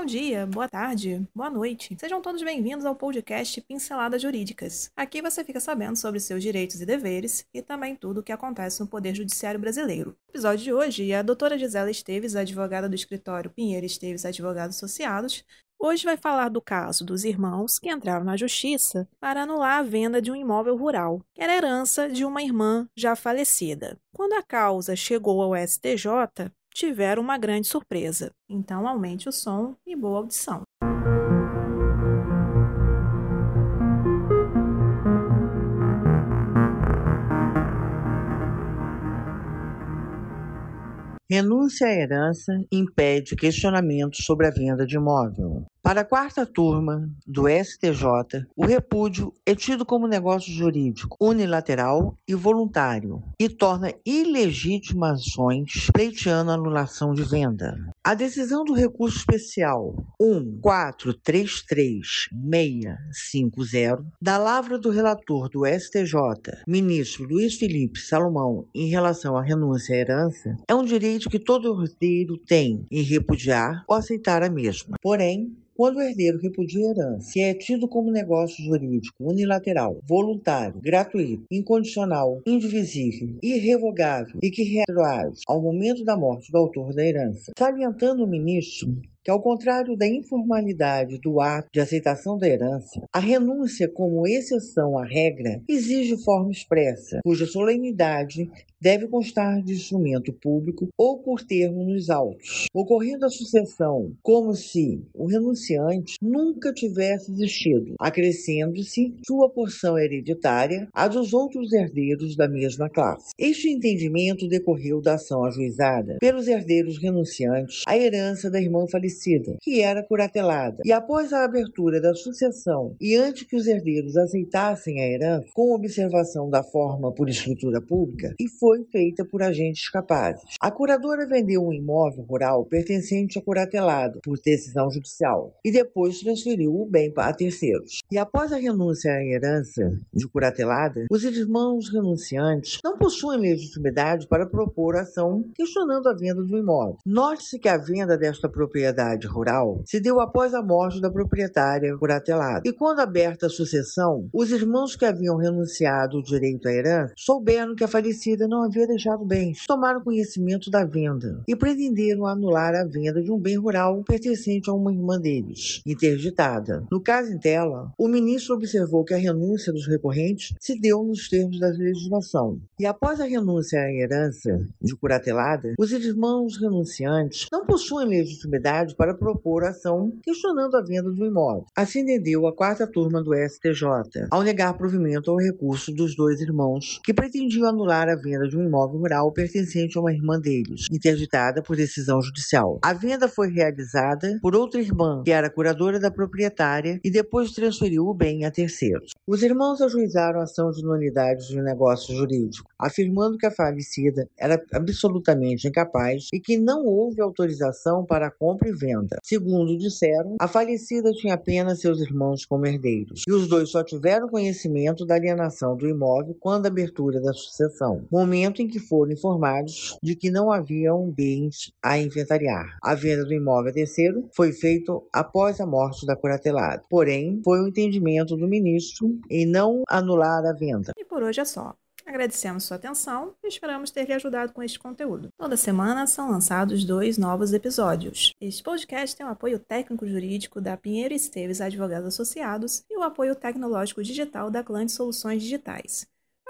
Bom dia, boa tarde, boa noite. Sejam todos bem-vindos ao podcast Pinceladas Jurídicas. Aqui você fica sabendo sobre seus direitos e deveres e também tudo o que acontece no Poder Judiciário Brasileiro. No episódio de hoje, a doutora Gisela Esteves, advogada do escritório Pinheiro Esteves Advogados Associados, Hoje vai falar do caso dos irmãos que entraram na justiça para anular a venda de um imóvel rural, que era herança de uma irmã já falecida. Quando a causa chegou ao STJ, tiveram uma grande surpresa. Então, aumente o som e boa audição. Renúncia à herança impede questionamentos sobre a venda de imóvel. Para a quarta turma do STJ, o repúdio é tido como negócio jurídico unilateral e voluntário e torna ilegítimas ações pleiteando anulação de venda. A decisão do recurso especial 1433650 da lavra do relator do STJ, ministro Luiz Felipe Salomão, em relação à renúncia à herança, é um direito que todo herdeiro tem em repudiar ou aceitar a mesma. Porém, quando o herdeiro repudia a herança, que é tido como negócio jurídico unilateral, voluntário, gratuito, incondicional, indivisível, irrevogável e que retroage ao momento da morte do autor da herança, salientando o ministro que, ao contrário da informalidade do ato de aceitação da herança, a renúncia, como exceção à regra, exige forma expressa, cuja solenidade deve constar de instrumento público ou por termo nos autos, ocorrendo a sucessão como se o renunciante nunca tivesse existido, acrescendo-se sua porção hereditária à dos outros herdeiros da mesma classe. Este entendimento decorreu da ação ajuizada pelos herdeiros renunciantes à herança da irmã falecida que era curatelada, e após a abertura da sucessão e antes que os herdeiros aceitassem a herança, com observação da forma por escritura pública, e foi feita por agentes capazes. A curadora vendeu um imóvel rural pertencente à curatelada por decisão judicial e depois transferiu o bem a terceiros. E após a renúncia à herança de curatelada, os irmãos renunciantes não possuem legitimidade para propor ação questionando a venda do imóvel. Note-se que a venda desta propriedade rural se deu após a morte da proprietária curatelada. E quando aberta a sucessão, os irmãos que haviam renunciado o direito à herança souberam que a falecida não havia deixado bens, tomaram conhecimento da venda e pretenderam anular a venda de um bem rural pertencente a uma irmã deles, interditada. No caso em tela, o ministro observou que a renúncia dos recorrentes se deu nos termos da legislação. E após a renúncia à herança de curatelada, os irmãos renunciantes não possuem legitimidade para propor ação questionando a venda do imóvel. Assim entendeu a quarta turma do STJ, ao negar provimento ao recurso dos dois irmãos que pretendiam anular a venda de um imóvel rural pertencente a uma irmã deles, interditada por decisão judicial. A venda foi realizada por outra irmã, que era curadora da proprietária, e depois transferiu o bem a terceiros. Os irmãos ajuizaram a ação de nulidade de negócio jurídico, afirmando que a falecida era absolutamente incapaz e que não houve autorização para a compra e venda. Segundo disseram, a falecida tinha apenas seus irmãos como herdeiros, e os dois só tiveram conhecimento da alienação do imóvel quando a abertura da sucessão, momento em que foram informados de que não haviam bens a inventariar. A venda do imóvel a terceiro foi feita após a morte da curatelada. Porém, foi o um entendimento do ministro em não anular a venda. E por hoje é só. Agradecemos sua atenção e esperamos ter lhe ajudado com este conteúdo. Toda semana são lançados dois novos episódios. Este podcast tem o apoio técnico-jurídico da Pinheiro Esteves Advogados Associados e o apoio tecnológico digital da Clã de Soluções Digitais.